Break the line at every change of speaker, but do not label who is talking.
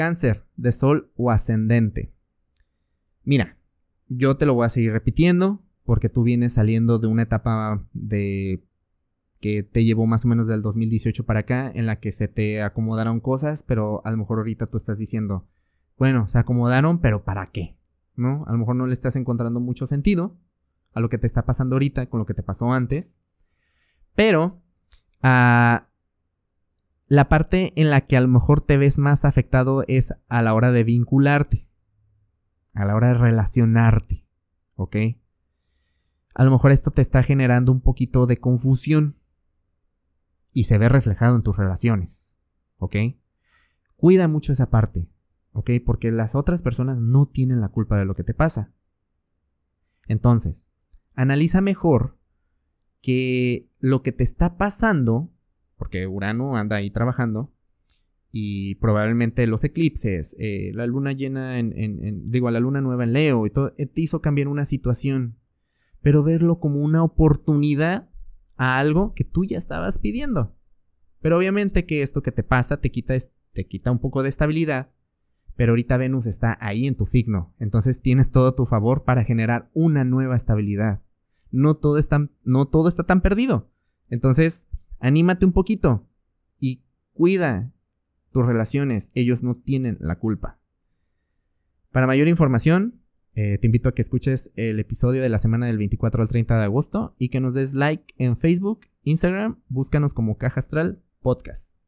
Cáncer de Sol o ascendente. Mira, yo te lo voy a seguir repitiendo porque tú vienes saliendo de una etapa de que te llevó más o menos del 2018 para acá en la que se te acomodaron cosas, pero a lo mejor ahorita tú estás diciendo, bueno, se acomodaron, pero ¿para qué? ¿No? A lo mejor no le estás encontrando mucho sentido a lo que te está pasando ahorita con lo que te pasó antes. Pero ah, la parte en la que a lo mejor te ves más afectado es a la hora de vincularte, a la hora de relacionarte, ¿ok? A lo mejor esto te está generando un poquito de confusión y se ve reflejado en tus relaciones, ¿ok? Cuida mucho esa parte, ¿ok? Porque las otras personas no tienen la culpa de lo que te pasa. Entonces, analiza mejor que lo que te está pasando, porque Urano anda ahí trabajando, y probablemente los eclipses, eh, la luna llena en, digo, la luna nueva en Leo y todo, eh, te hizo cambiar una situación, pero verlo como una oportunidad a algo que tú ya estabas pidiendo. Pero obviamente que esto que te pasa te quita, te quita un poco de estabilidad, pero ahorita Venus está ahí en tu signo, entonces tienes todo a tu favor para generar una nueva estabilidad no todo, no todo está tan perdido. Entonces, anímate un poquito y cuida tus relaciones. Ellos no tienen la culpa. Para mayor información, eh, te invito a que escuches el episodio de la semana del 24 al 30 de agosto y que nos des like en Facebook, Instagram, búscanos como Caja Astral Podcast.